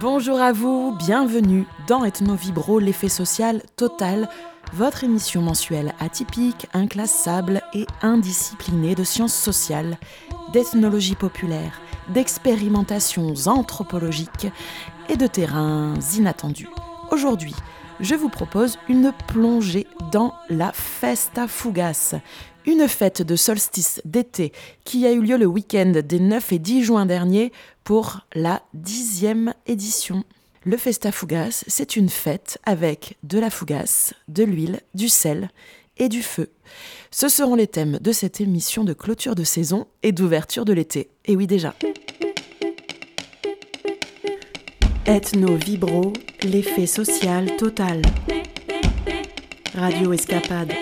Bonjour à vous, bienvenue dans Ethno Vibro, l'effet social total, votre émission mensuelle atypique, inclassable et indisciplinée de sciences sociales, d'ethnologie populaire, d'expérimentations anthropologiques et de terrains inattendus. Aujourd'hui, je vous propose une plongée dans la Festa Fugas, une fête de solstice d'été qui a eu lieu le week-end des 9 et 10 juin dernier pour la dixième édition. Le Festa Fugas, c'est une fête avec de la fougasse, de l'huile, du sel et du feu. Ce seront les thèmes de cette émission de clôture de saison et d'ouverture de l'été. Et oui déjà. Ethno Vibro, l'effet social total. Radio Escapade.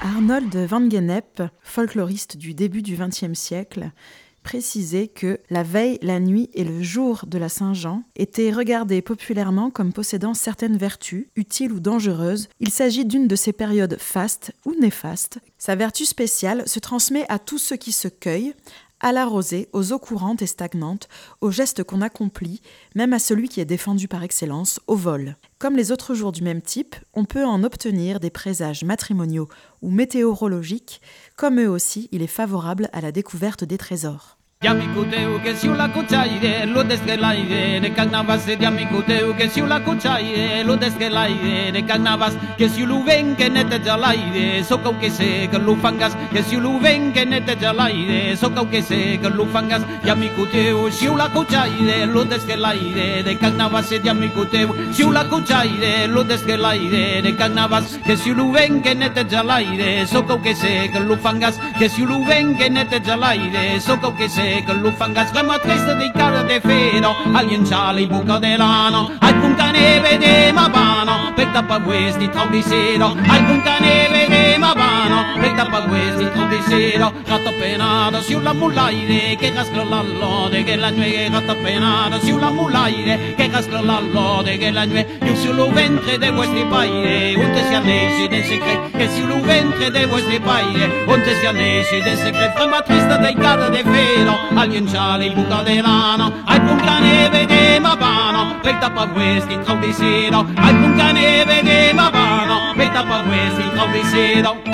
Arnold van Gennep, folkloriste du début du XXe siècle, précisait que la veille, la nuit et le jour de la Saint-Jean étaient regardés populairement comme possédant certaines vertus, utiles ou dangereuses. Il s'agit d'une de ces périodes fastes ou néfastes. Sa vertu spéciale se transmet à tous ceux qui se cueillent, à la rosée, aux eaux courantes et stagnantes, aux gestes qu'on accomplit, même à celui qui est défendu par excellence, au vol. Comme les autres jours du même type, on peut en obtenir des présages matrimoniaux ou météorologiques, comme eux aussi, il est favorable à la découverte des trésors. Diamicuteu che si la cucciaire, lo desgelaire, de carnavas de diamicuteu che si la cucciaire, lo desgelaire, de carnavas che si lu ven che nete jalaire, so cau che se che lu fangas, che si lu ven che nete jalaire, so cau che se che lu fangas, diamicuteu si la cucciaire, lo desgelaire, de carnavas de diamicuteu, si la cucciaire, lo desgelaire, de carnavas che si lu ven che nete jalaire, so cau che se che lu fangas, che si lu ven che nete jalaire, so cau che se mare Că lufangas la mătresă de cară de fero Alien chale buca de lano. Punta neve di mabano Per tappa questi tau di sero Ai punta neve di mabano Per tappa questi tau di sero Gatto penato si urla Che cascro l'allode Che la nuega tappa penato su la mulaire che casca l'allode che la nuove più sul ventre de vostri paire. Unte si del segreto che sul ventre de vostri paire. Unte si del segreto frema triste dei cara de fero. Agli inciali il buca de lano al punca neve de mavano per tappa questi troppi sero al punca neve de mavano per tappa questi troppi sero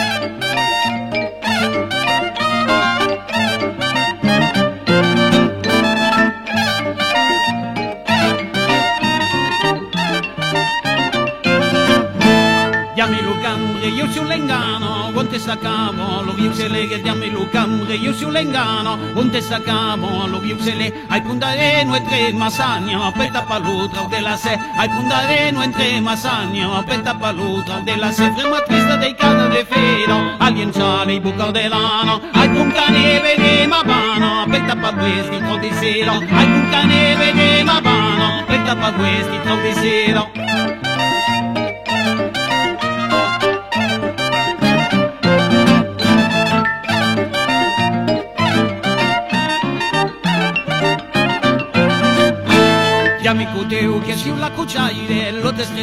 diammi lo cambre, io su Lengano, onde staccamo, lo viusele, che diammi lo cambre, io su Lengano, onde staccamo, lo viusele, ai puntareno e tre masagno, petta palutra della se, ai puntareno e tre masagno, petta palutra della se, frema trista dei cani de fero, alienciale i bucco delano, ai puntane vede ma bano, petta pa questi tro di sera, ai puntane vede ma bano, petta pa questi tro di sera.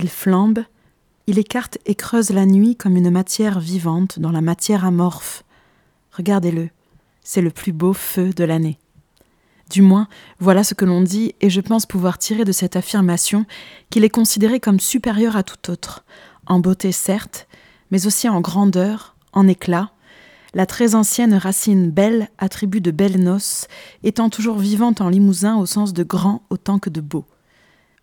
il flambe, il écarte et creuse la nuit comme une matière vivante dans la matière amorphe. Regardez-le, c'est le plus beau feu de l'année. Du moins, voilà ce que l'on dit, et je pense pouvoir tirer de cette affirmation qu'il est considéré comme supérieur à tout autre, en beauté certes, mais aussi en grandeur, en éclat, la très ancienne racine belle, attribut de belle noce, étant toujours vivante en limousin au sens de grand autant que de beau.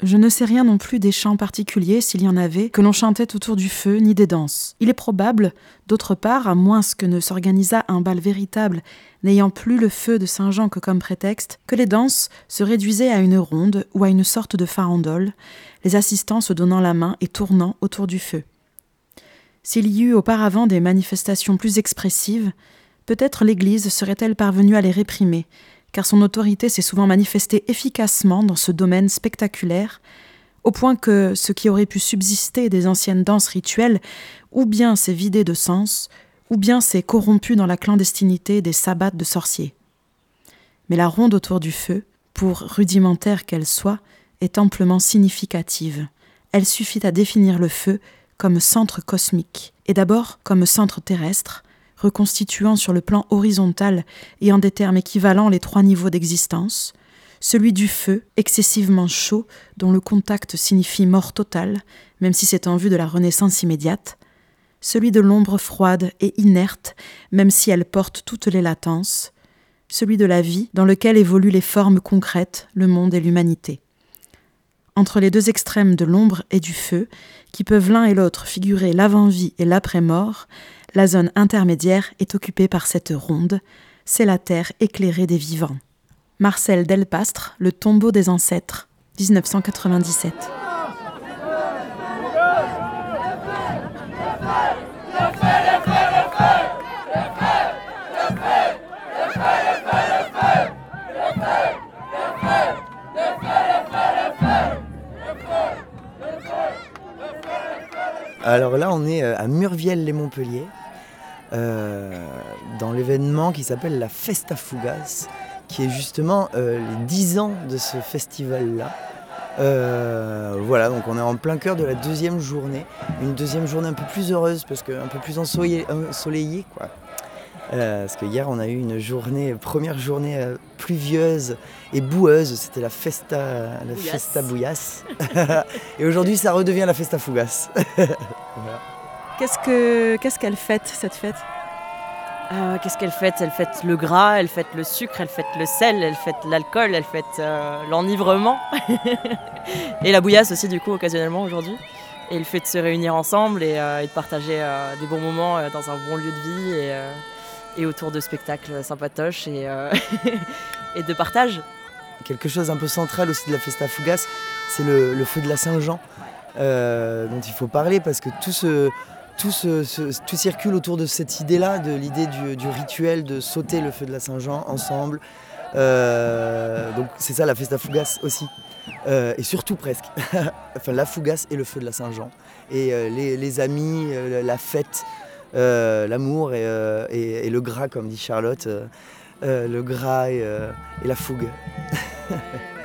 Je ne sais rien non plus des chants particuliers, s'il y en avait, que l'on chantait autour du feu, ni des danses. Il est probable, d'autre part, à moins que ne s'organisât un bal véritable, n'ayant plus le feu de Saint-Jean que comme prétexte, que les danses se réduisaient à une ronde ou à une sorte de farandole, les assistants se donnant la main et tournant autour du feu. S'il y eut auparavant des manifestations plus expressives, Peut-être l'Église serait-elle parvenue à les réprimer, car son autorité s'est souvent manifestée efficacement dans ce domaine spectaculaire, au point que ce qui aurait pu subsister des anciennes danses rituelles, ou bien s'est vidé de sens, ou bien s'est corrompu dans la clandestinité des sabbats de sorciers. Mais la ronde autour du feu, pour rudimentaire qu'elle soit, est amplement significative. Elle suffit à définir le feu comme centre cosmique, et d'abord comme centre terrestre, reconstituant sur le plan horizontal et en des termes équivalents les trois niveaux d'existence, celui du feu, excessivement chaud, dont le contact signifie mort totale, même si c'est en vue de la renaissance immédiate, celui de l'ombre froide et inerte, même si elle porte toutes les latences, celui de la vie, dans lequel évoluent les formes concrètes, le monde et l'humanité. Entre les deux extrêmes de l'ombre et du feu, qui peuvent l'un et l'autre figurer l'avant-vie et l'après-mort, la zone intermédiaire est occupée par cette ronde, c'est la terre éclairée des vivants. Marcel Delpastre, Le tombeau des ancêtres, 1997. Alors là, on est euh, à Murviel-les-Montpellier, euh, dans l'événement qui s'appelle la Festa Fugas, qui est justement euh, les 10 ans de ce festival-là. voilà, donc on est en plein cœur de la deuxième journée, une deuxième journée un peu plus heureuse parce qu'un peu plus ensoleillée, quoi. Euh, parce que hier on a eu une journée, première journée euh, pluvieuse et boueuse, c'était la festa, la festa bouillasse. et aujourd'hui ça redevient la festa fougasse. Qu'est-ce que qu'est-ce qu'elle fête cette fête? Euh, Qu'est-ce qu'elle fête? Elle fête le gras, elle fête le sucre, elle fête le sel, elle fête l'alcool, elle fête l'enivrement et la bouillasse aussi du coup occasionnellement aujourd'hui. Et le fait de se réunir ensemble et, et de partager des bons moments dans un bon lieu de vie et et autour de spectacles sympatoches et, euh, et de partage. Quelque chose un peu central aussi de la Festa Fugas, c'est le, feu de la Saint-Jean, euh, dont il faut parler parce que tout, ce, tout, tout circule autour de cette idée-là, de l'idée du, rituel de sauter le feu de la Saint-Jean ensemble. Euh, donc c'est ça la Festa Fugas aussi. et surtout presque. enfin la Fugas et le feu de la Saint-Jean. Et les, les, amis, la fête, l'amour euh, et, le gras, comme dit Charlotte, euh, le gras et la fougue.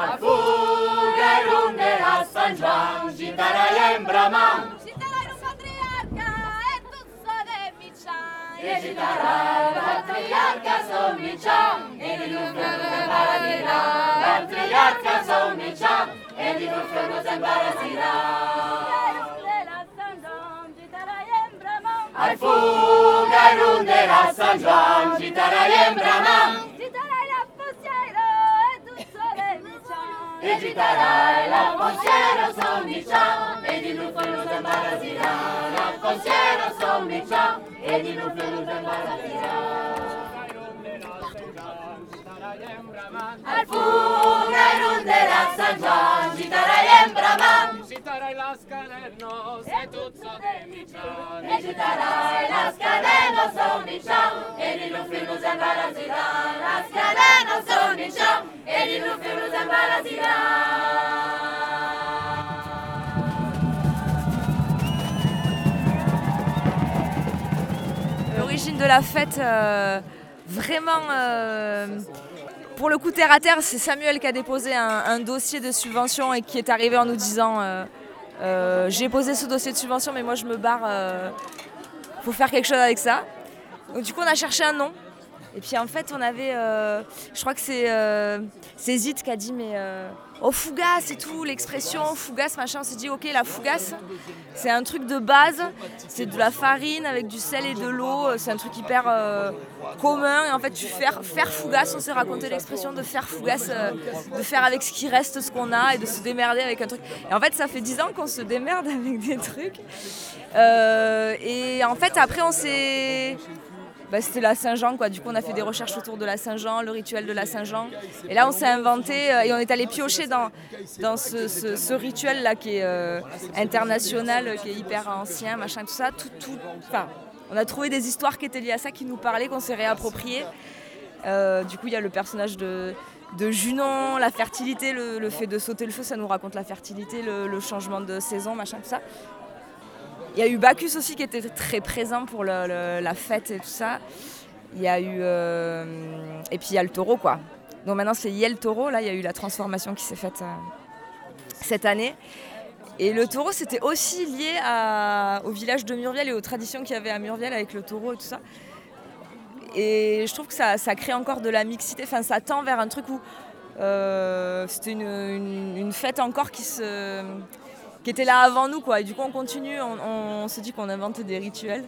Al fuga e a San Gian, Gitarai in Brahman. Gitarai un patriarca e tu sole Mician. E Gitarai patriarca son Mician. E di Luffo che paragirà. Patriarca son Mician. E di Luffo che paragirà. Ai fuga e a San Gian, Gitarai in Brahman. reciterai la pensiera sommicia e di lupo non farlo imbarazira la pensiera sommicia e di non farlo imbarazira al fuoco ronderà San Gian, gitarai embraman, L'origine de la fête, euh, vraiment, euh, pour le coup terre à terre, c'est Samuel qui a déposé un, dossier de subvention et qui est arrivé en nous disant euh, Euh, j'ai posé ce dossier de subvention, mais moi je me barre. euh, faut faire quelque chose avec ça. Donc du coup, on a cherché un nom. Et puis en fait, on avait, euh, je crois que c'est euh, Zit qui a dit, mais euh, oh fougasse et tout, l'expression fougasse, machin. On s'est dit, ok, la fougasse, c'est un truc de base, c'est de la farine avec du sel et de l'eau, c'est un truc hyper euh, commun. Et en fait, tu faire, faire fougasse, on s'est raconté l'expression de faire fougasse, de faire avec ce qui reste, ce qu'on a et de se démerder avec un truc. Et en fait, ça fait 10 ans qu'on se démerde avec des trucs. Et en fait, après, on s'est. Bah, c'était la Saint-Jean, quoi. Du coup, on a fait des recherches autour de la Saint-Jean, le rituel de la Saint-Jean. Et là, on s'est inventé euh, et on est allé piocher dans, ce, rituel-là qui est euh, international, qui est hyper ancien, machin, tout ça. On a trouvé des histoires qui étaient liées à ça, qui nous parlaient, qu'on s'est réappropriées. Euh, du coup, il y a le personnage de, Junon, la fertilité, le, fait de sauter le feu, ça nous raconte la fertilité, le changement de saison, machin, tout ça. Il y a eu Bacchus aussi qui était très présent pour la fête et tout ça. Il y a eu. euh, et puis il y a le taureau, quoi. Donc maintenant c'est Yel Taureau, là il y a eu la transformation qui s'est faite euh, cette année. Et le taureau c'était aussi lié au village de Murviel et aux traditions qu'il y avait à Murviel avec le taureau et tout ça. Et je trouve que ça, crée encore de la mixité, enfin ça tend vers un truc où euh, c'était une fête encore qui se qui était là avant nous quoi. Et du coup on continue, on, se dit qu'on invente des rituels,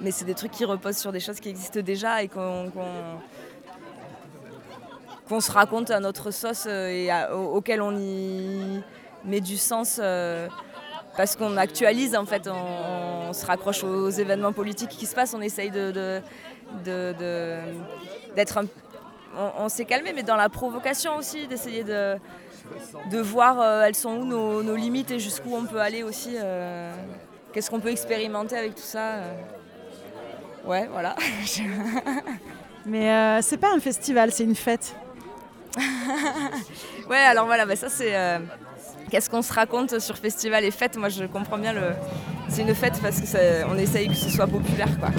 mais c'est des trucs qui reposent sur des choses qui existent déjà et qu'on qu'on- se raconte à notre sauce euh, et auquel on y met du sens euh, parce qu'on actualise en fait, on, se raccroche aux événements politiques qui se passent, on essaye de, d'être on, on s'est calmé, mais dans la provocation aussi, d'essayer de, de voir euh, elles sont où nos, nos limites et jusqu'où on peut aller aussi. euh, Qu'est-ce qu'on peut expérimenter avec tout ça euh. Ouais, voilà. Mais euh, c'est pas un festival, c'est une fête. ouais, alors voilà, bah ça c'est. Qu'est-ce qu'on se raconte sur festival et fête? Moi je comprends bien le. C'est une fête parce que ça- on essaye que ce soit populaire quoi.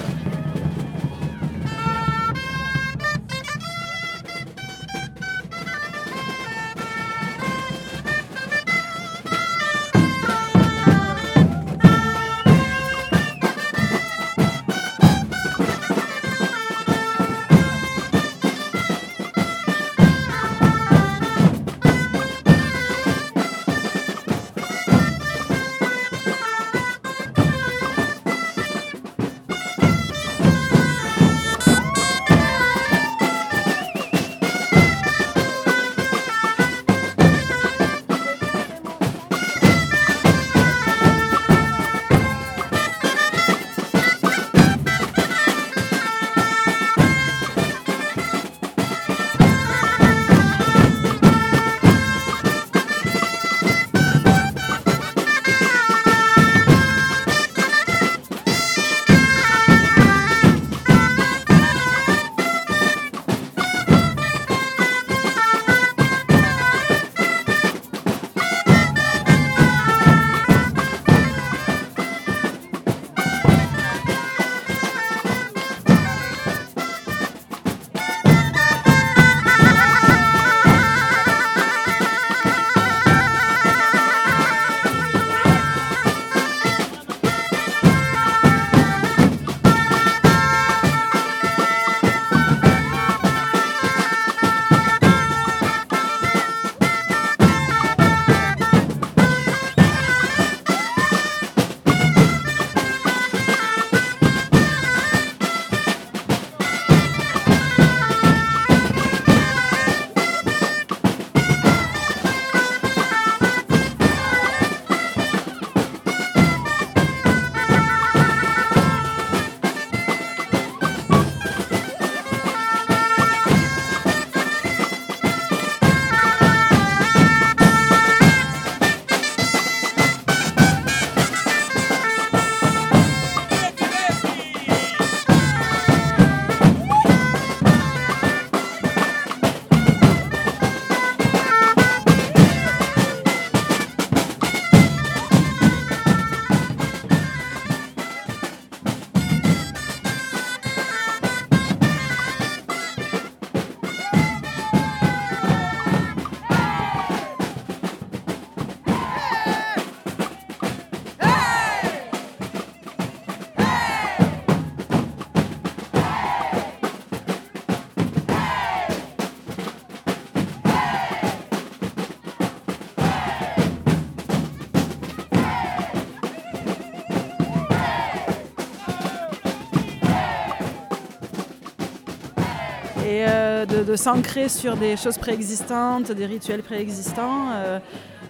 De, s'ancrer sur des choses préexistantes, des rituels préexistants, euh,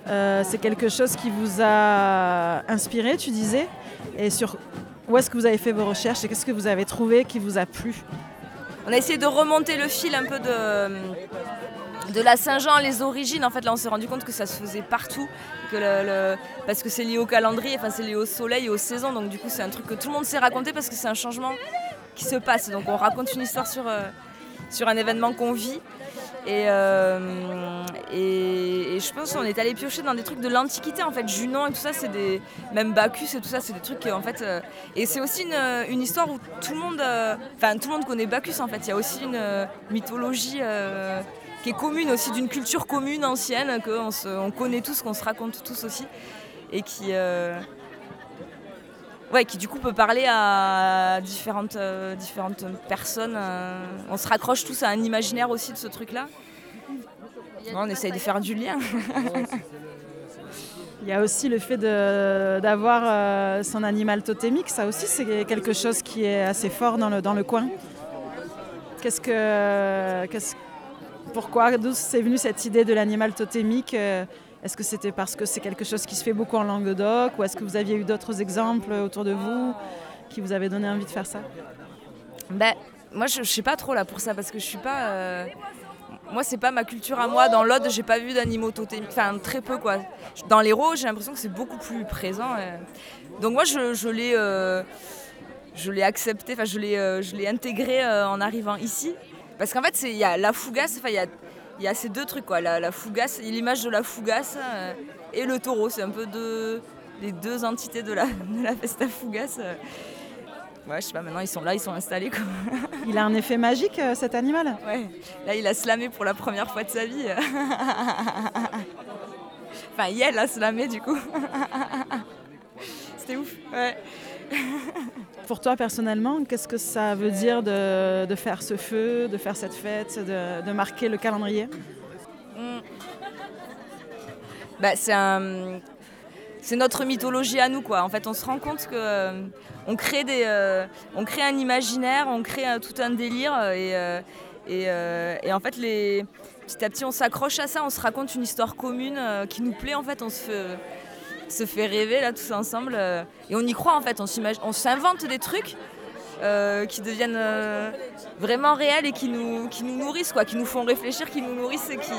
euh, c'est quelque chose qui vous a inspiré, tu disais Et sur où est-ce que vous avez fait vos recherches et qu'est-ce que vous avez trouvé qui vous a plu? On a essayé de remonter le fil un peu de, de la Saint-Jean, les origines. En fait, là, on s'est rendu compte que ça se faisait partout. Que parce que c'est lié au calendrier, enfin, c'est lié au soleil et aux saisons. Donc, du coup, c'est un truc que tout le monde s'est raconté parce que c'est un changement qui se passe. Donc, on raconte une histoire sur, euh, sur un événement qu'on vit. Et, euh, et, je pense qu'on est allé piocher dans des trucs de l'Antiquité en fait. Junon et tout ça, c'est des. Même Bacchus et tout ça, c'est des trucs qui en fait. euh, et c'est aussi une, une histoire où tout le monde. euh, Enfin, tout le monde connaît Bacchus en fait. Il y a aussi une euh, mythologie euh, qui est commune aussi, d'une culture commune ancienne, qu'on on connaît tous, qu'on se raconte tous aussi. Et qui. Ouais, qui du coup peut parler à différentes, euh, différentes personnes. euh, on se raccroche tous à un imaginaire aussi de ce truc-là. On essaye de faire du lien. Il y a aussi le fait d'avoir euh, son animal totémique, ça aussi c'est quelque chose qui est assez fort dans le, dans le coin. Qu'est-ce que, qu'est-ce- pourquoi, d'où c'est venu cette idée de l'animal totémique Est-ce que c'était parce que c'est quelque chose qui se fait beaucoup en Languedoc ou est-ce que vous aviez eu d'autres exemples autour de vous qui vous avaient donné envie de faire ça? Ben, moi, je, je sais pas trop là pour ça parce que je suis pas. euh, Moi, c'est pas ma culture à moi. Dans l'Aude, j'ai pas vu d'animaux totémiques. Enfin, très peu quoi. Dans l'Hérault, j'ai l'impression que c'est beaucoup plus présent. euh. Donc, moi, je, l'ai. euh, Je l'ai accepté, enfin je l'ai, euh, intégré en arrivant ici. Parce qu'en fait, il y a la fougasse, il il y a ces deux trucs quoi. La, la fougasse, l'image de la fougasse euh, et le taureau, c'est un peu deux, les deux entités de la, de la festa fougasse. euh. Ouais, je sais pas, maintenant ils sont là, ils sont installés quoi. Il a un effet magique euh, cet animal? Ouais, là il a slamé pour la première fois de sa vie. enfin, Yel a slamé du coup. C'était ouf. Ouais. Pour toi personnellement, qu'est-ce que ça veut dire de, faire ce feu, de faire cette fête, de, marquer le calendrier? Mm. Bah, c'est notre mythologie à nous. En fait, on se rend compte que euh, euh, on crée un imaginaire, on crée euh, tout un délire et, en fait petit à petit on s'accroche à ça, on se raconte une histoire commune qui nous plaît en fait, on se fait se fait rêver là tous ensemble euh, et on y croit en fait, on s'invente des trucs. euh, qui deviennent euh, vraiment réels et qui nous, qui nous nourrissent, quoi, qui nous font réfléchir, qui nous nourrissent et qui,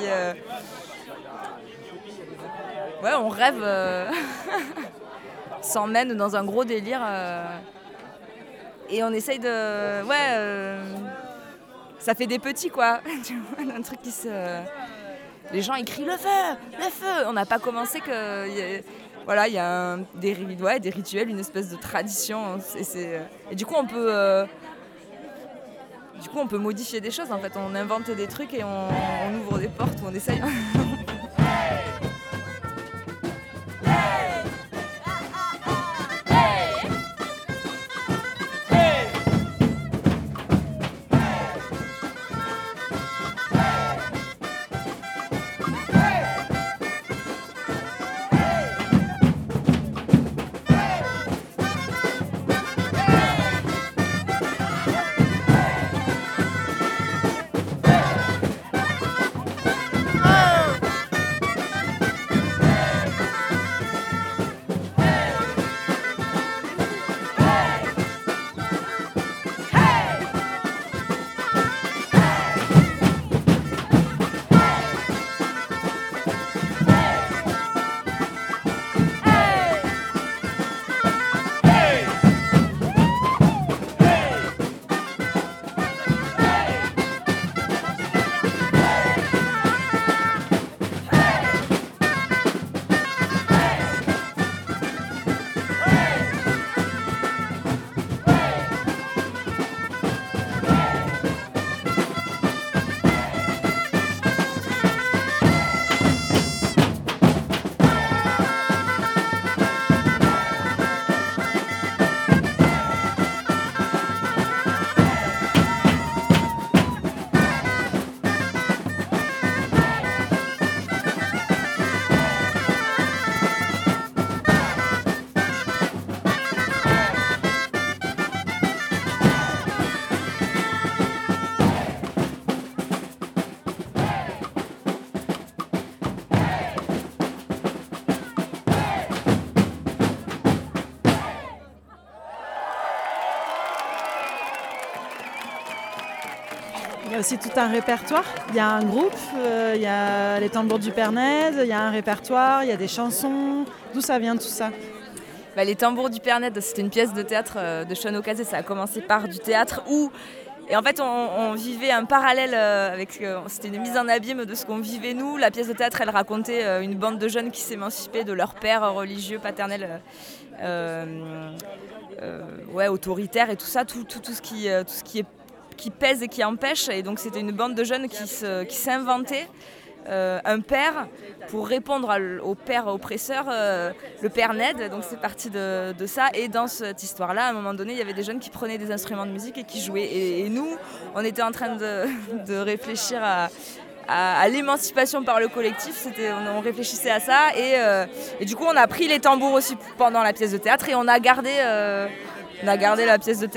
Ouais, on rêve, s'emmène dans un gros délire. et on essaye de. Ouais, ça fait des petits quoi. Un truc qui se. Les gens écrient le feu, le feu. On n'a pas commencé que. Voilà, il y a des, des rituels, une espèce de tradition. Et, c'est- et du coup, on peut. euh, on peut modifier des choses en fait. On invente des trucs et on ouvre des portes ou on essaye. aussi tout un répertoire. Il y a un groupe, euh, il y a les tambours du Pernède, il y a un répertoire, il y a des chansons. D'où ça vient tout ça bah, Les tambours du Pernède, c'était une pièce de théâtre euh, de Sean Ocasé. Ça a commencé par du théâtre où et en fait, on, vivait un parallèle euh, avec. C'était une mise en abîme de ce qu'on vivait nous. La pièce de théâtre, elle racontait une bande de jeunes qui s'émancipaient de leur père religieux, paternel, ouais, autoritaire et tout ça, tout, tout, tout, ce, qui, tout ce qui est qui pèse et qui empêche. Et donc c'était une bande de jeunes qui s'inventaient euh, un père pour répondre au père oppresseur, euh, le père Ned. Donc c'est parti de, ça. Et dans cette histoire-là, à un moment donné, il y avait des jeunes qui prenaient des instruments de musique et qui jouaient. Et, nous, on était en train de, réfléchir à, l'émancipation par le collectif. On, réfléchissait à ça. Euh, et, du coup, on a pris les tambours aussi pendant la pièce de théâtre et on a gardé on a gardé la pièce de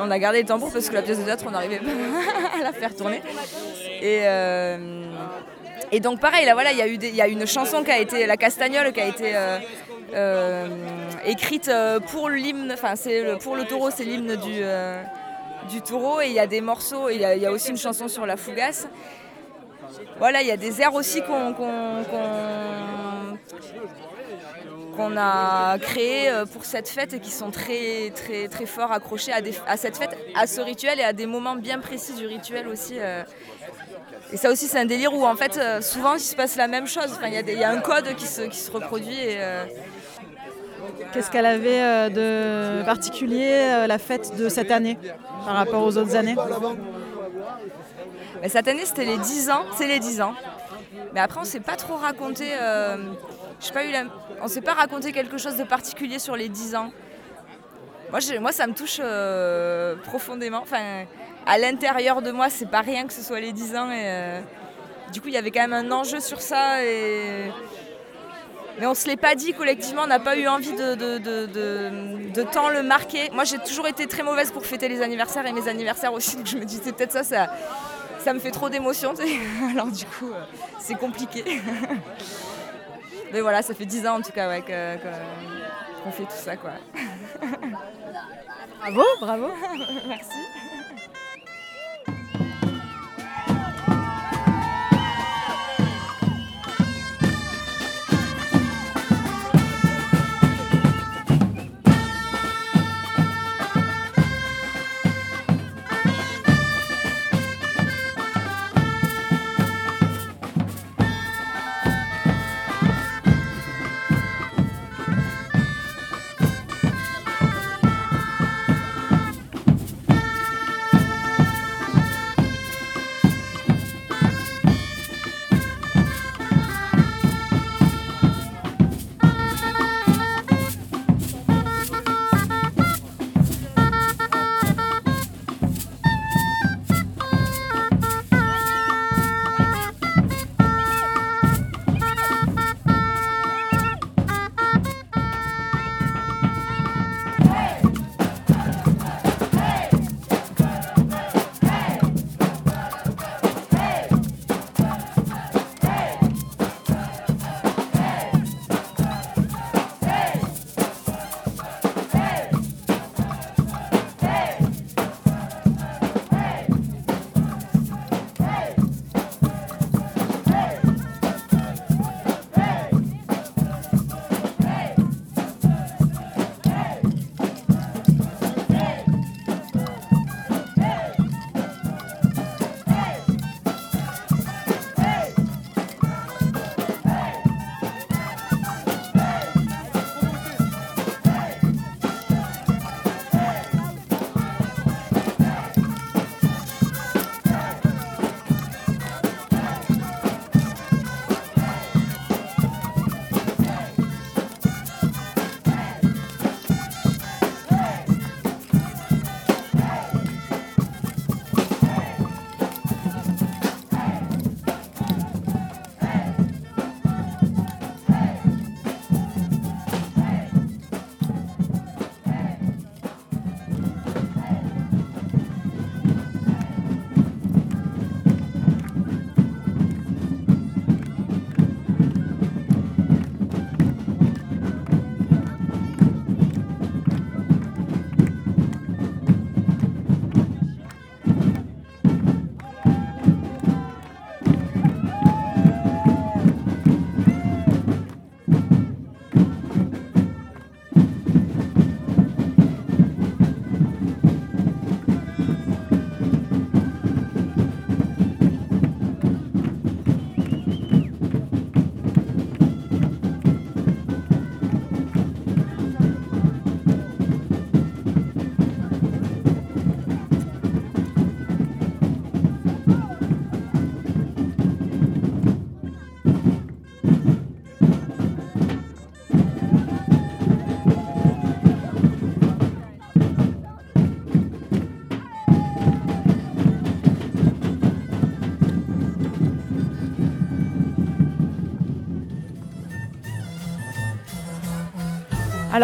on a gardé les tambours parce que la pièce de théâtre on n'arrivait pas à la faire tourner. Et, euh, et donc pareil, là voilà, il y a eu il y une chanson qui a été la Castagnole qui a été euh, euh, écrite pour l'hymne, enfin c'est pour le taureau, c'est l'hymne du du taureau et il y a des morceaux, il y, a aussi une chanson sur la fougasse. Voilà, il y a des airs aussi qu'on qu'on a créé euh, pour cette fête et qui sont très très très fort accrochés à, à, cette fête, à ce rituel et à des moments bien précis du rituel aussi. Euh. Et ça aussi c'est un délire où en fait euh, souvent il se passe la même chose. Il y, y, a un code qui se, qui se reproduit. Et, Qu'est-ce qu'elle avait de particulier la fête de cette année par rapport aux autres années? Cette année c'était les 10 ans, c'est les 10 ans. Mais après on s'est pas trop raconté pas eu on ne s'est pas raconté quelque chose de particulier sur les 10 ans. Moi, moi ça me touche euh, profondément. Enfin, à l'intérieur de moi, c'est pas rien que ce soit les 10 ans. Euh, du coup, il y avait quand même un enjeu sur ça. Mais on se l'est pas dit collectivement, on n'a pas eu envie de, tant le marquer. Moi, j'ai toujours été très mauvaise pour fêter les anniversaires et mes anniversaires aussi. Donc je me disais peut-être ça, ça, ça me fait trop d'émotions. Alors du coup, euh, c'est compliqué. Mais voilà, ça fait 10 ans en tout cas qu'on fait tout ça. Quoi. bravo, bravo. Merci.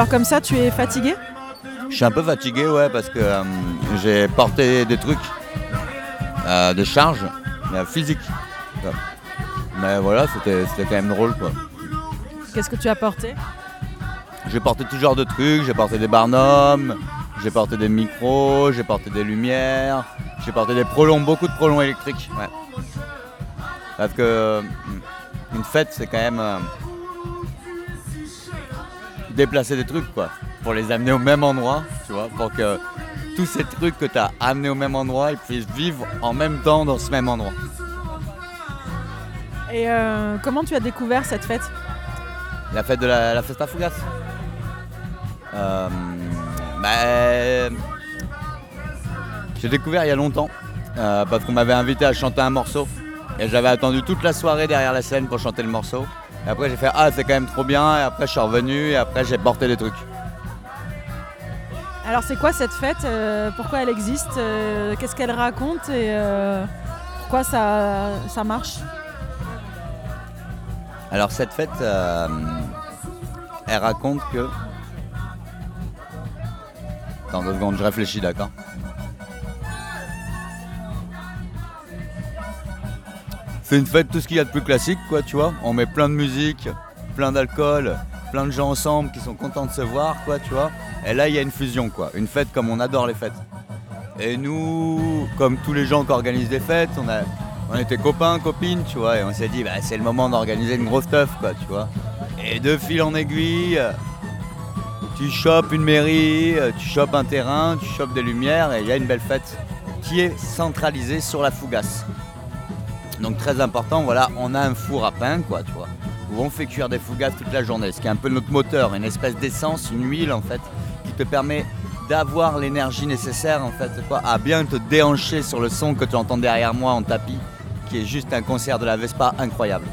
Alors comme ça, tu es fatigué? Je suis un peu fatigué, ouais, parce que euh, j'ai porté des trucs, euh, des charges euh, physiques. Mais voilà, c'était quand même drôle, quoi. Qu'est-ce que tu as porté? J'ai porté tout genre de trucs, j'ai porté des barnums, j'ai porté des micros, j'ai porté des lumières, j'ai porté des prolongs, beaucoup de prolongs électriques. Ouais. Parce que euh, une fête, c'est quand même déplacer des trucs, quoi, pour les amener au même endroit, tu vois, pour que tous ces trucs que tu as amenés au même endroit, ils puissent vivre en même temps dans ce même endroit. Et euh, comment tu as découvert cette fête? La fête de la, la Festa Fugas. Euh, bah, j'ai découvert il y a longtemps euh, parce qu'on m'avait invité à chanter un morceau et j'avais attendu toute la soirée derrière la scène pour chanter le morceau. Et après j'ai fait ah c'est quand même trop bien. Et après je suis revenu. Et après j'ai porté des trucs. Alors c'est quoi cette fête Euh, Pourquoi elle existe Euh, Qu'est-ce qu'elle raconte Et euh, pourquoi ça, ça marche? Alors cette fête, elle raconte que... Attends deux secondes, je réfléchis, d'accord? C'est une fête, tout ce qu'il y a de plus classique, quoi, tu vois. On met plein de musique, plein d'alcool, plein de gens ensemble qui sont contents de se voir, quoi, tu vois. Et là, il y a une fusion, quoi. Une fête comme on adore les fêtes. Et nous, comme tous les gens qui organisent des fêtes, on, a, on était copains, copines, tu vois, et on s'est dit, bah, c'est le moment d'organiser une grosse teuf, quoi, tu vois. Et de fil en aiguille, tu chopes une mairie, tu chopes un terrain, tu chopes des lumières, et il y a une belle fête qui est centralisée sur la fougasse. Donc très important, voilà, on a un four à pain, quoi, tu vois, où on fait cuire des fougasses toute la journée, ce qui est un peu notre moteur, une espèce d'essence, une huile en fait, qui te permet d'avoir l'énergie nécessaire en fait, à bien te déhancher sur le son que tu entends derrière moi en tapis, qui est juste un concert de la Vespa incroyable.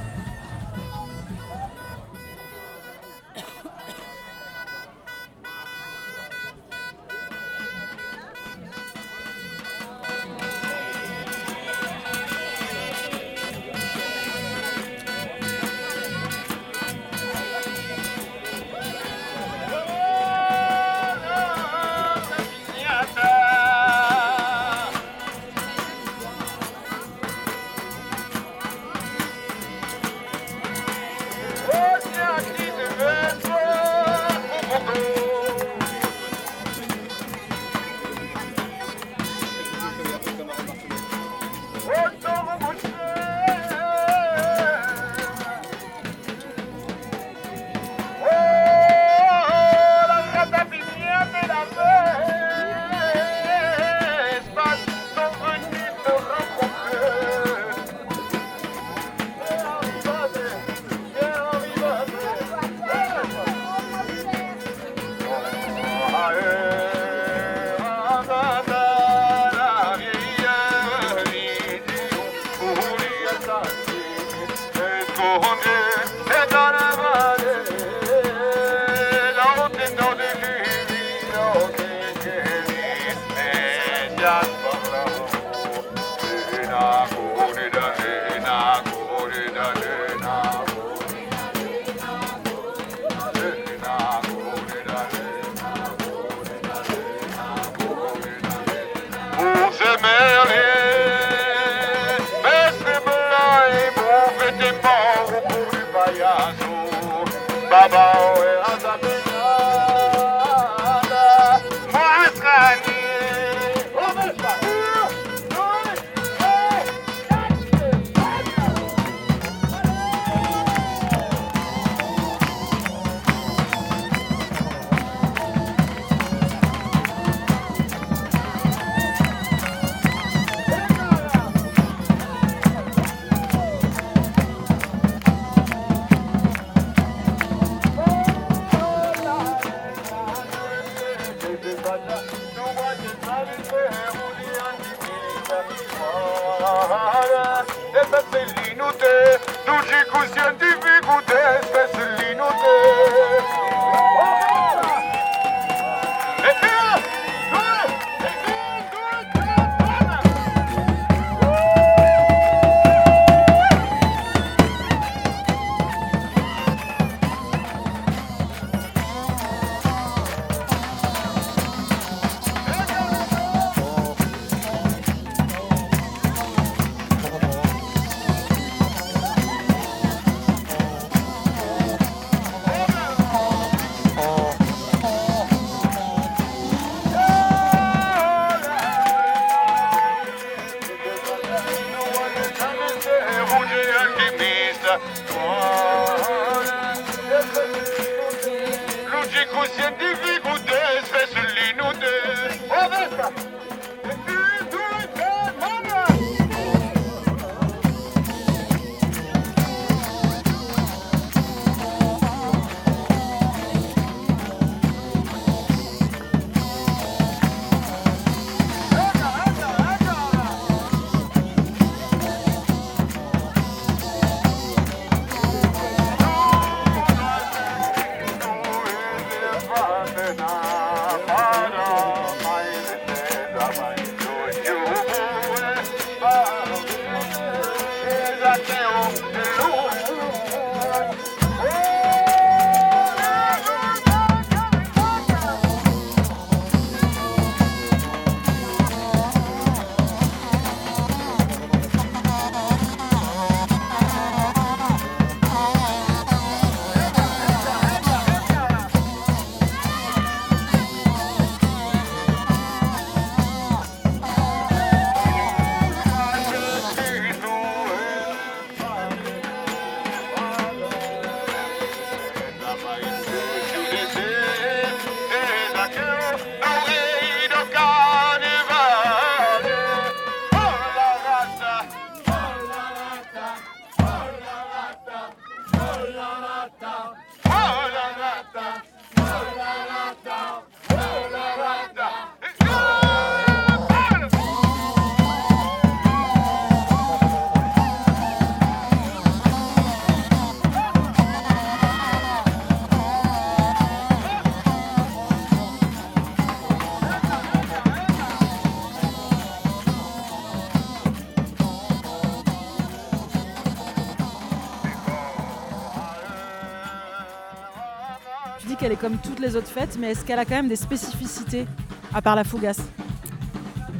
Comme toutes les autres fêtes, mais est-ce qu'elle a quand même des spécificités, à part la fougasse?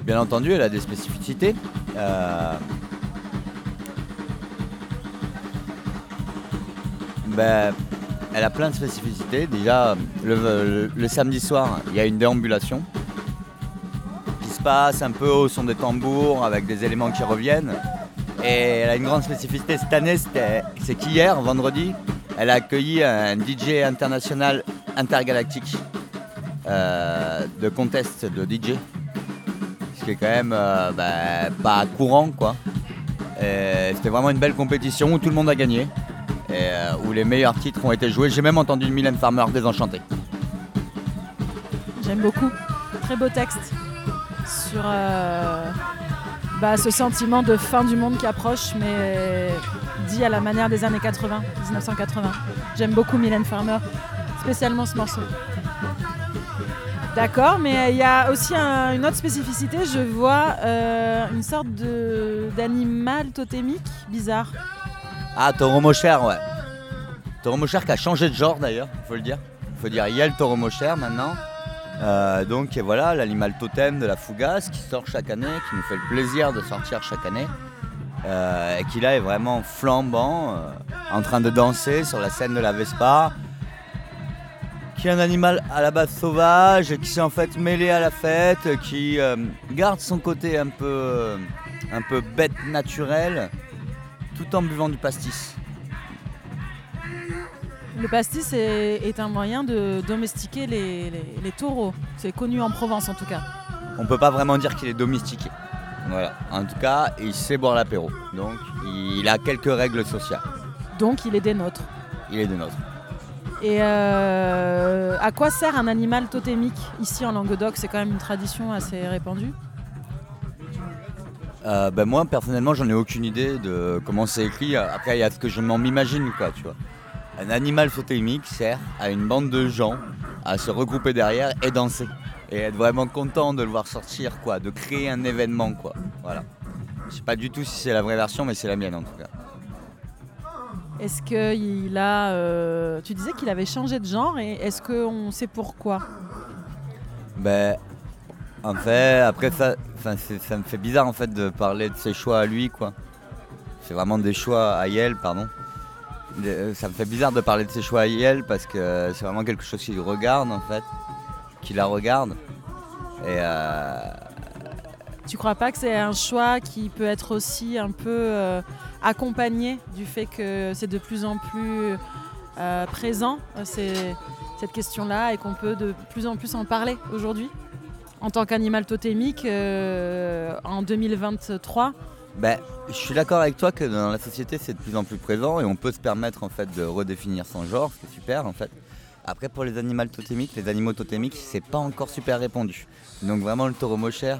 Bien entendu, elle a des spécificités. Euh, ben, elle a plein de spécificités. Déjà, le, le- samedi soir, il y a une déambulation qui se passe un peu au son des tambours avec des éléments qui reviennent. Et elle a une grande spécificité cette année, c'est qu'hier, vendredi, elle a accueilli un DJ international intergalactique euh, de contest de DJ ce qui est quand même euh, bah, pas courant quoi. C'était vraiment une belle compétition où tout le monde a gagné et euh, où les meilleurs titres ont été joués. J'ai même entendu Mylène Farmer désenchantée. J'aime beaucoup. Très beau texte sur bah, ce sentiment de fin du monde qui approche, mais dit à la manière des années 80, 1980. J'aime beaucoup Mylène Farmer, spécialement ce morceau. D'accord, mais il y a aussi un- une autre spécificité. Je vois euh, une sorte d'animal totémique bizarre. Ah, Taureau Mocher, ouais. Taureau Mocher qui a changé de genre d'ailleurs, faut le dire. Faut dire, il y a le Taureau Mocher maintenant. Euh, donc voilà, l'animal totem de la Fougasse qui sort chaque année, qui nous fait le plaisir de sortir chaque année. Euh, et qui là est vraiment flambant, euh, en train de danser sur la scène de la Vespa. Qui est un animal à la base sauvage, qui s'est en fait mêlé à la fête, qui euh, garde son côté un peu, euh, un peu bête naturelle, tout en buvant du pastis. Le pastis est, est un moyen de domestiquer les, les- les taureaux. C'est connu en Provence en tout cas. On peut pas vraiment dire qu'il est domestiqué. Voilà. En tout cas, il sait boire l'apéro. Donc, il a quelques règles sociales. Donc il est des nôtres. Il est des nôtres. Et euh, à quoi sert un animal totémique Ici en Languedoc, c'est quand même une tradition assez répandue. Euh, ben moi, personnellement, j'en ai aucune idée de comment c'est écrit. Après, il y a ce que je m'en m'imagine, quoi, tu vois. Un animal totémique sert à une bande de gens à se regrouper derrière et danser. Et être vraiment content de le voir sortir, quoi, de créer un événement, quoi. Voilà. Je sais pas du tout si c'est la vraie version, mais c'est la mienne en tout cas. Est-ce qu'il a. euh, tu disais qu'il avait changé de genre et est-ce qu'on sait pourquoi? Ben, en fait, après ça, ça me fait bizarre en fait de parler de ses choix à lui, quoi. C'est vraiment des choix à Yel, pardon. Euh, Ça me fait bizarre de parler de ses choix à Yel parce que c'est vraiment quelque chose qu'il regarde en fait, qu'il la regarde. Et euh, Tu crois pas que c'est un choix qui peut être aussi un peu euh, accompagné du fait que c'est de plus en plus euh, présent, euh, c'est- cette question-là, et qu'on peut de plus en plus en parler aujourd'hui? En tant qu'animal totémique en 2023 Ben, je suis d'accord avec toi que dans la société c'est de plus en plus présent et on peut se permettre en fait de redéfinir son genre, ce qui est super en fait. Après pour les animaux totémiques, les animaux totémiques c'est pas encore super répandu. Donc vraiment le taureau mochère,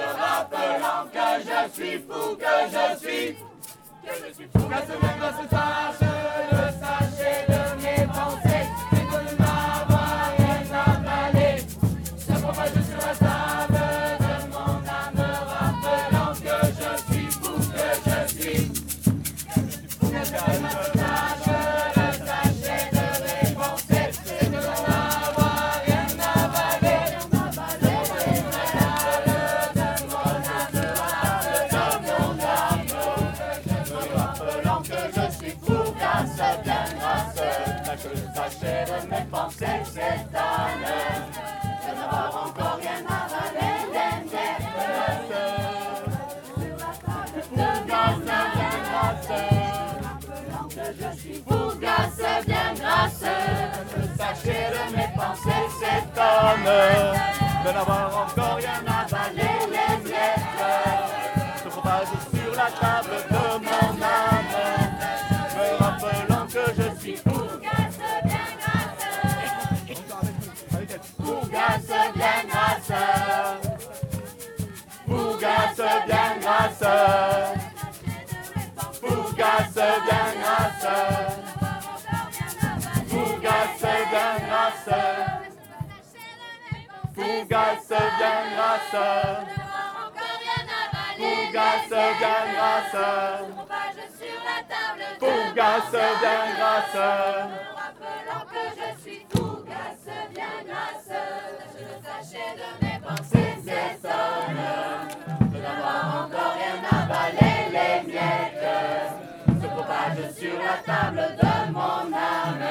que je suis fou, que je suis, que je suis fou, que ce monde se sache, le sachet de miel. Sachet de mes pensées de n'avoir encore rien avalé les miettes. Se propage sur la table de mon âme,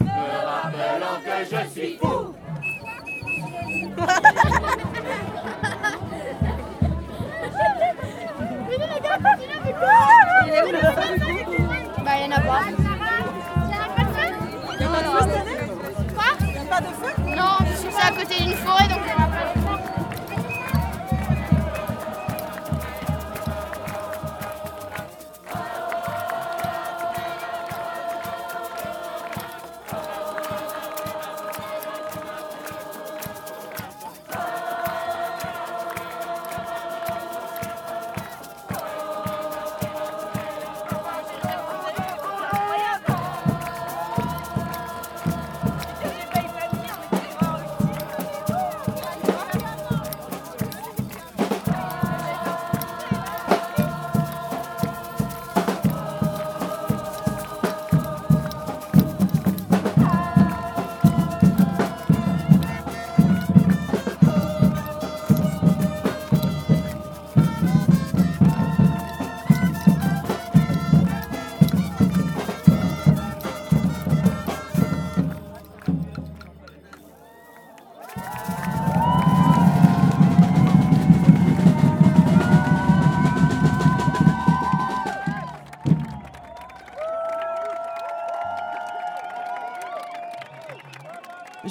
me rappelant que je suis fou. Bah, il y en a pas. Il a pas de feu? Il n'y a pas de feu? Non, parce que c'est à côté d'une forêt donc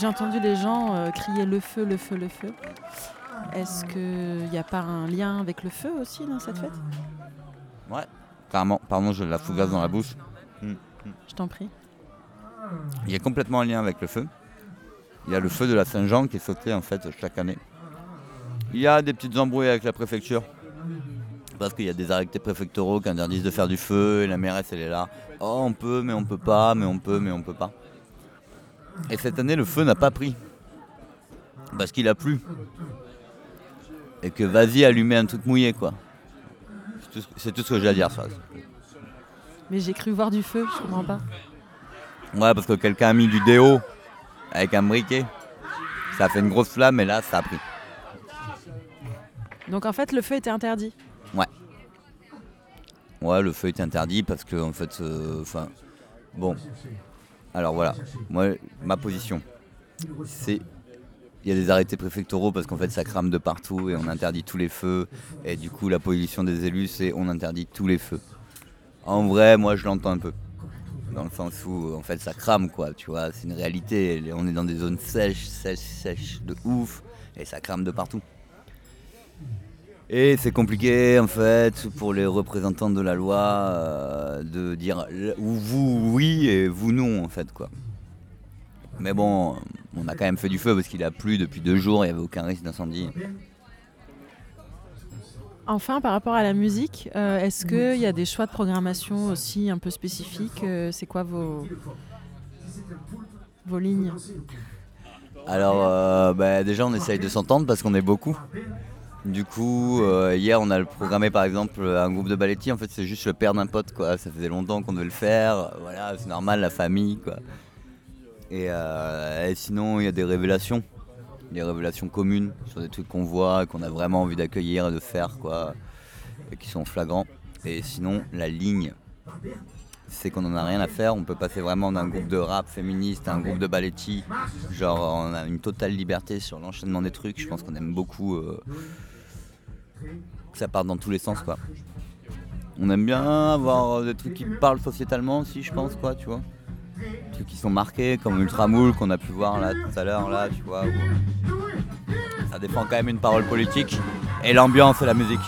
J'ai entendu les gens euh, crier le feu, le feu, le feu. Est-ce qu'il n'y a pas un lien avec le feu aussi dans cette fête? Ouais. Carrément, pardon, j'ai la fougasse dans la bouche. Je t'en prie. Il y a complètement un lien avec le feu. Il y a le feu de la Saint-Jean qui est sauté en fait chaque année. Il y a des petites embrouilles avec la préfecture. Parce qu'il y a des arrêtés préfectoraux qui interdisent de faire du feu et la mairesse elle est là. Oh on peut mais on peut pas, mais on peut mais on peut pas. Et cette année le feu n'a pas pris. Parce qu'il a plu. Et que vas-y allumer un truc mouillé quoi. C'est tout, ce- que j'ai à dire ça. Mais j'ai cru voir du feu, je comprends pas. Ouais parce que quelqu'un a mis du déo avec un briquet. Ça a fait une grosse flamme et là, ça a pris. Donc en fait, le feu était interdit. Ouais, le feu est interdit parce que, en fait, euh, enfin, bon. Alors voilà, moi, ma position, c'est. Il y a des arrêtés préfectoraux parce qu'en fait, ça crame de partout et on interdit tous les feux. Et du coup, la position des élus, c'est on interdit tous les feux. En vrai, moi, je l'entends un peu. Dans le sens où, en fait, ça crame, quoi, tu vois. C'est une réalité. On est dans des zones sèches, sèches, sèches, de ouf. Et ça crame de partout. Et c'est compliqué en fait pour les représentants de la loi euh, de dire vous oui et vous non en fait quoi. Mais bon, on a quand même fait du feu parce qu'il a plu depuis deux jours, il n'y avait aucun risque d'incendie. Enfin, par rapport à la musique, euh, est-ce qu'il y a des choix de programmation aussi un peu spécifiques euh, C'est quoi vos, vos lignes? Alors bah, déjà on essaye de s'entendre parce qu'on est beaucoup. Du coup, euh, hier on a programmé par exemple un groupe de ballettis, en fait c'est juste le père d'un pote quoi, ça faisait longtemps qu'on devait le faire, voilà c'est normal, la famille quoi. Et, euh, et sinon il y a des révélations, des révélations communes sur des trucs qu'on voit, qu'on a vraiment envie d'accueillir et de faire quoi, et qui sont flagrants. Et sinon la ligne, c'est qu'on en a rien à faire, on peut passer vraiment d'un groupe de rap féministe à un groupe de ballettis, genre on a une totale liberté sur l'enchaînement des trucs, je pense qu'on aime beaucoup euh, ça parte dans tous les sens quoi. On aime bien avoir des trucs qui parlent sociétalement aussi je pense quoi tu vois. Des trucs qui sont marqués comme Ultramoule qu'on a pu voir là tout à l'heure là tu vois. Ça défend quand même une parole politique et l'ambiance et la musique.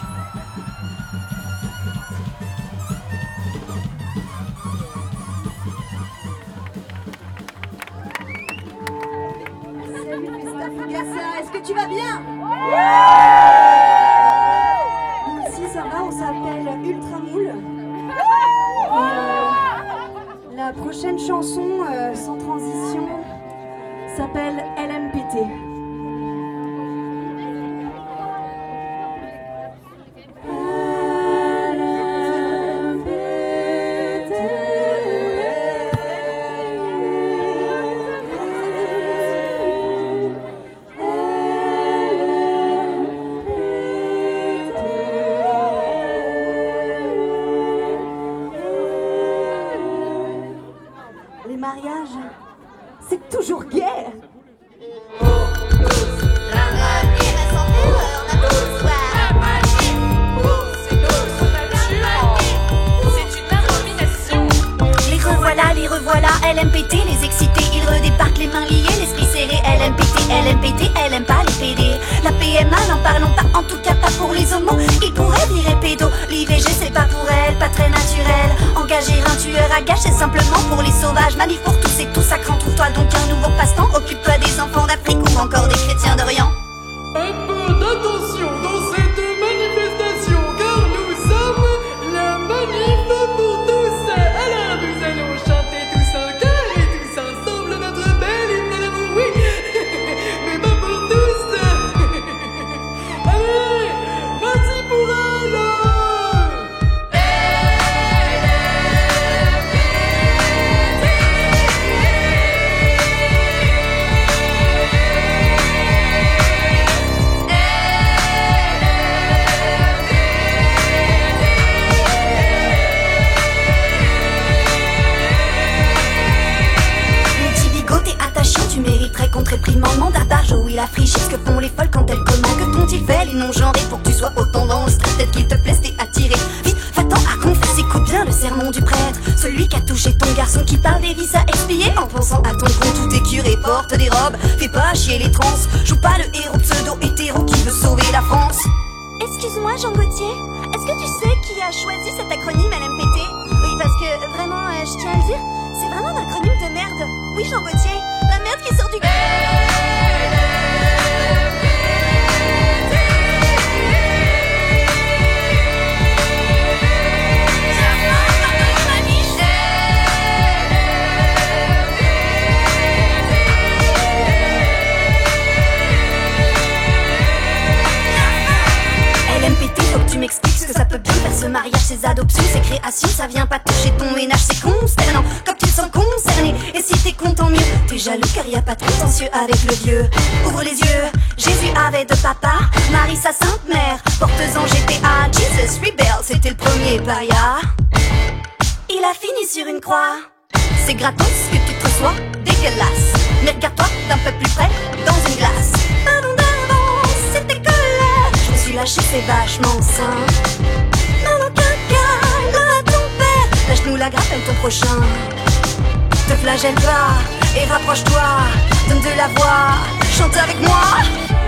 Engager un tueur à c'est simplement pour les sauvages. Manif pour tous et tout sacrant, trouve-toi donc un nouveau passe-temps, occupe-toi des enfants d'Afrique ou encore des chrétiens d'Orient. Les non-genrés, pour que tu sois autant dans le Peut-être qu'il te plaise, t'es attiré. Vite, va-t'en à confesse, écoute bien le sermon du prêtre. Celui qui a touché ton garçon qui parle des vies à expier. En pensant à ton compte, tout est curé, porte des robes. Fais pas chier les trans, joue pas le héros pseudo-hétéro qui veut sauver la France. Excuse-moi, Jean Gauthier, est-ce que tu sais qui a choisi cet acronyme LMPT Oui, parce que vraiment, euh, je tiens à le dire, c'est vraiment un acronyme de merde. Oui, Jean Gauthier, la merde qui sort du ce que ce ce mariage, ces adoptions, ces créations, ça vient pas toucher ton ménage, c'est consternant. Comme tu te sens concerné, et si t'es content mieux, t'es jaloux car y a pas de contentieux avec le vieux. Ouvre les yeux, Jésus avait deux papas, Marie sa sainte mère, porteuse en GTA, Jesus rebelle, c'était le premier paria. Il a fini sur une croix. C'est gratos que tu te reçois, dégueulasse. Mais regarde-toi d'un peu plus près, dans une glace. Pardon d'avance, c'était colère. Je me suis lâché, c'est vachement sain. Lâche-nous la grappe, ton prochain. Te flagelle pas et rapproche-toi. Donne de la voix, chante avec moi.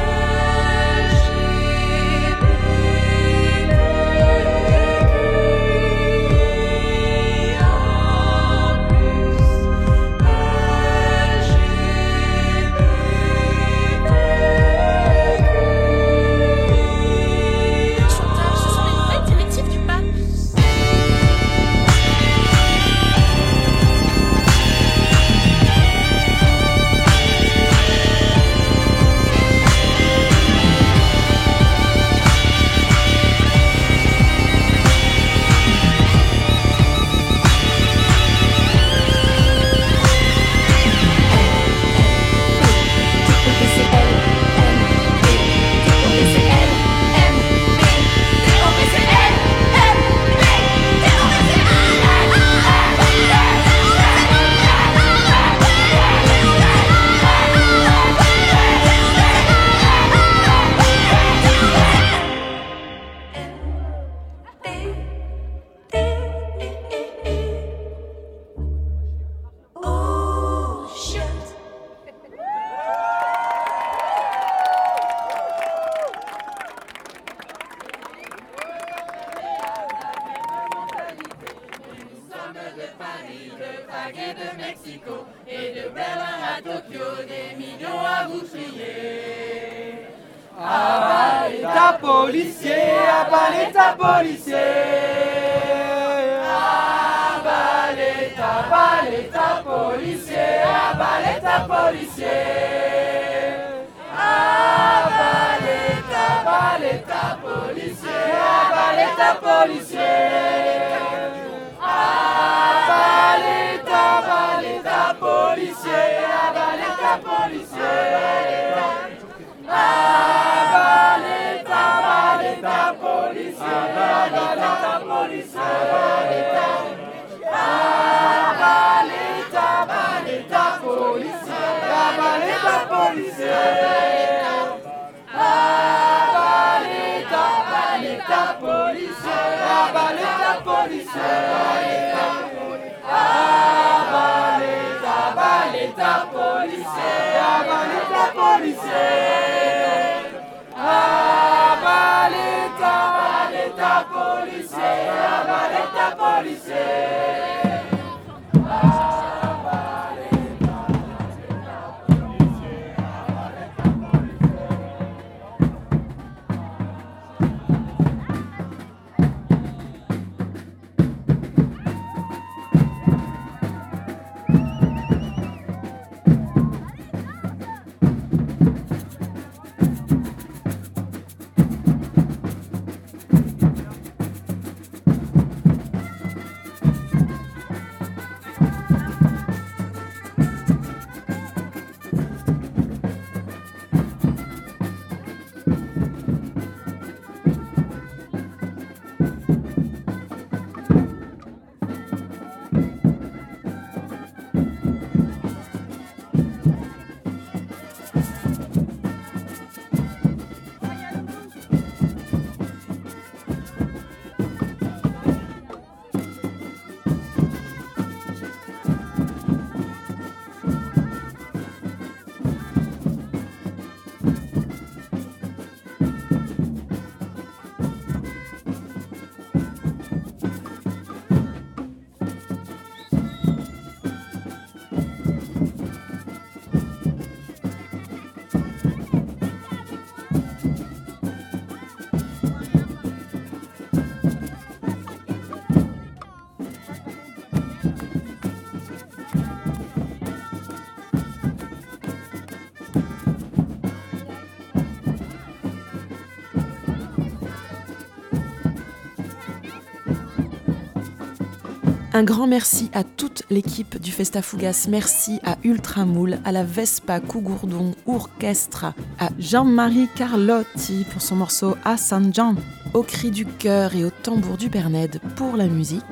Un grand merci à toute l'équipe du Festa Fugas. Merci à Ultramoul, à la Vespa Cougourdon Orchestre, à Jean-Marie Carlotti pour son morceau À Saint-Jean, au cri du cœur et au tambour du Berned pour la musique.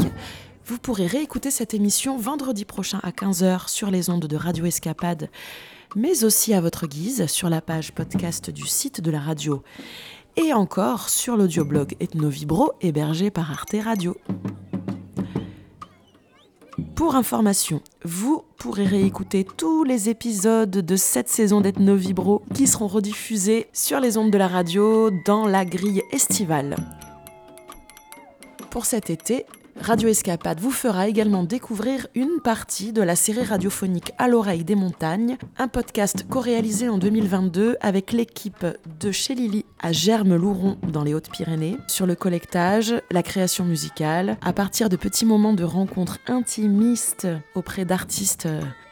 Vous pourrez réécouter cette émission vendredi prochain à 15h sur les ondes de Radio Escapade, mais aussi à votre guise sur la page podcast du site de la radio et encore sur l'audioblog Ethnovibro hébergé par Arte Radio. Pour information, vous pourrez réécouter tous les épisodes de cette saison d'Ethnovibro qui seront rediffusés sur les ondes de la radio dans la grille estivale. Pour cet été, Radio Escapade vous fera également découvrir une partie de la série radiophonique À l'oreille des montagnes, un podcast co-réalisé en 2022 avec l'équipe de chez Lily à Germes-Louron dans les Hautes-Pyrénées. Sur le collectage, la création musicale, à partir de petits moments de rencontres intimistes auprès d'artistes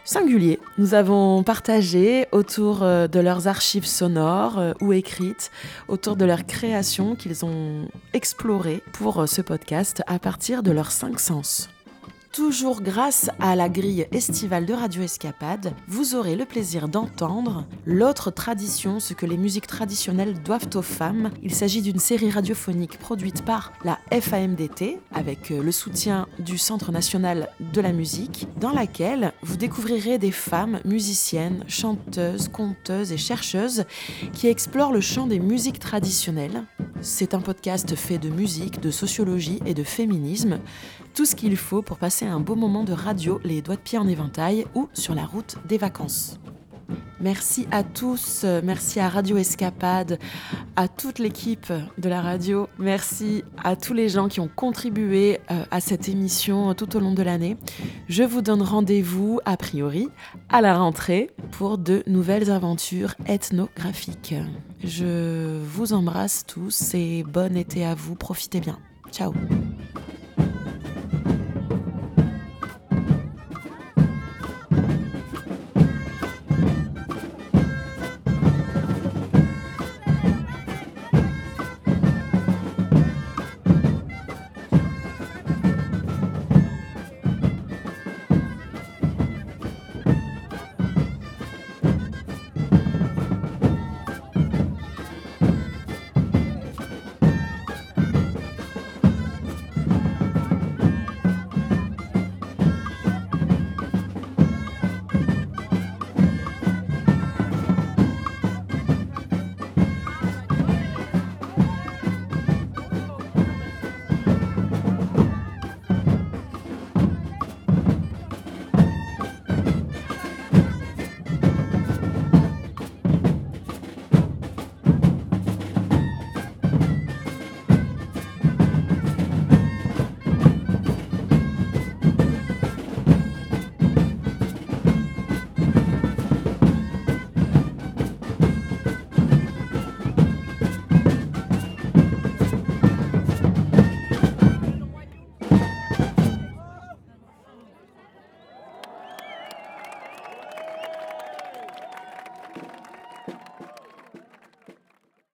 singuliers. Nous avons partagé autour euh, de leurs archives sonores euh, ou écrites, autour de leurs créations qu'ils ont explorées pour euh, ce podcast à partir de leurs cinq sens. Toujours grâce à la grille estivale de Radio Escapade, vous aurez le plaisir d'entendre l'autre tradition, ce que les musiques traditionnelles doivent aux femmes. Il s'agit d'une série radiophonique produite par la FAMDT avec le soutien du Centre national de la musique, dans laquelle vous découvrirez des femmes musiciennes, chanteuses, conteuses et chercheuses qui explorent le champ des musiques traditionnelles. C'est un podcast fait de musique, de sociologie et de féminisme tout ce qu'il faut pour passer un beau moment de radio, les doigts de pied en éventail ou sur la route des vacances. Merci à tous, merci à Radio Escapade, à toute l'équipe de la radio, merci à tous les gens qui ont contribué euh, à cette émission tout au long de l'année. Je vous donne rendez-vous, a priori, à la rentrée pour de nouvelles aventures ethnographiques. Je vous embrasse tous et bon été à vous, profitez bien. Ciao